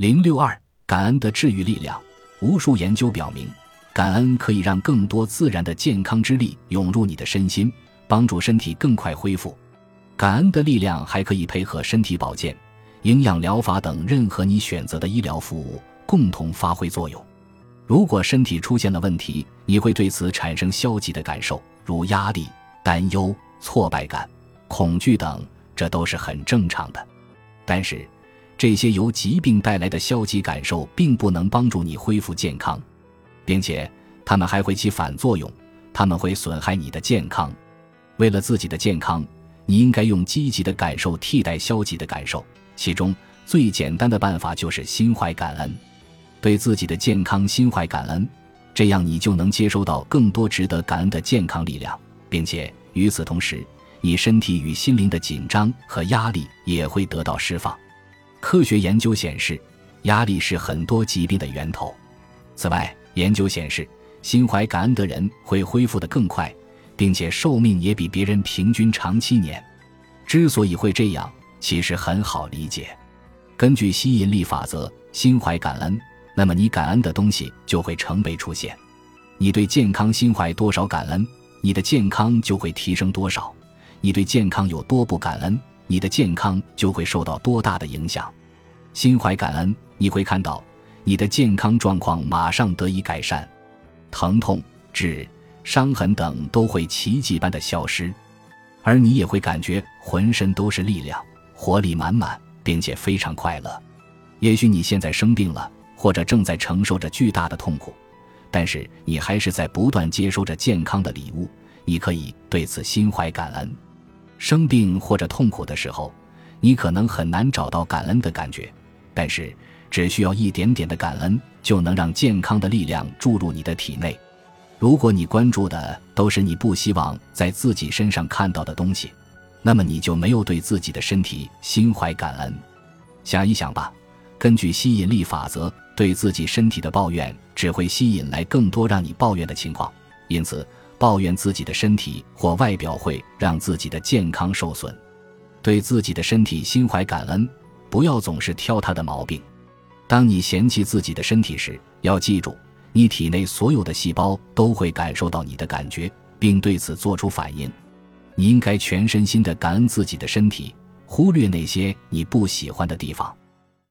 零六二，感恩的治愈力量。无数研究表明，感恩可以让更多自然的健康之力涌入你的身心，帮助身体更快恢复。感恩的力量还可以配合身体保健、营养疗法等任何你选择的医疗服务，共同发挥作用。如果身体出现了问题，你会对此产生消极的感受，如压力、担忧、挫败感、恐惧等，这都是很正常的。但是，这些由疾病带来的消极感受并不能帮助你恢复健康，并且它们还会起反作用，它们会损害你的健康。为了自己的健康，你应该用积极的感受替代消极的感受。其中最简单的办法就是心怀感恩，对自己的健康心怀感恩，这样你就能接收到更多值得感恩的健康力量，并且与此同时，你身体与心灵的紧张和压力也会得到释放。科学研究显示，压力是很多疾病的源头。此外，研究显示，心怀感恩的人会恢复得更快，并且寿命也比别人平均长七年。之所以会这样，其实很好理解。根据吸引力法则，心怀感恩，那么你感恩的东西就会成倍出现。你对健康心怀多少感恩，你的健康就会提升多少；你对健康有多不感恩。你的健康就会受到多大的影响？心怀感恩，你会看到你的健康状况马上得以改善，疼痛、痣、伤痕等都会奇迹般的消失，而你也会感觉浑身都是力量，活力满满，并且非常快乐。也许你现在生病了，或者正在承受着巨大的痛苦，但是你还是在不断接收着健康的礼物，你可以对此心怀感恩。生病或者痛苦的时候，你可能很难找到感恩的感觉，但是只需要一点点的感恩，就能让健康的力量注入你的体内。如果你关注的都是你不希望在自己身上看到的东西，那么你就没有对自己的身体心怀感恩。想一想吧，根据吸引力法则，对自己身体的抱怨只会吸引来更多让你抱怨的情况，因此。抱怨自己的身体或外表会让自己的健康受损，对自己的身体心怀感恩，不要总是挑他的毛病。当你嫌弃自己的身体时，要记住，你体内所有的细胞都会感受到你的感觉，并对此做出反应。你应该全身心的感恩自己的身体，忽略那些你不喜欢的地方。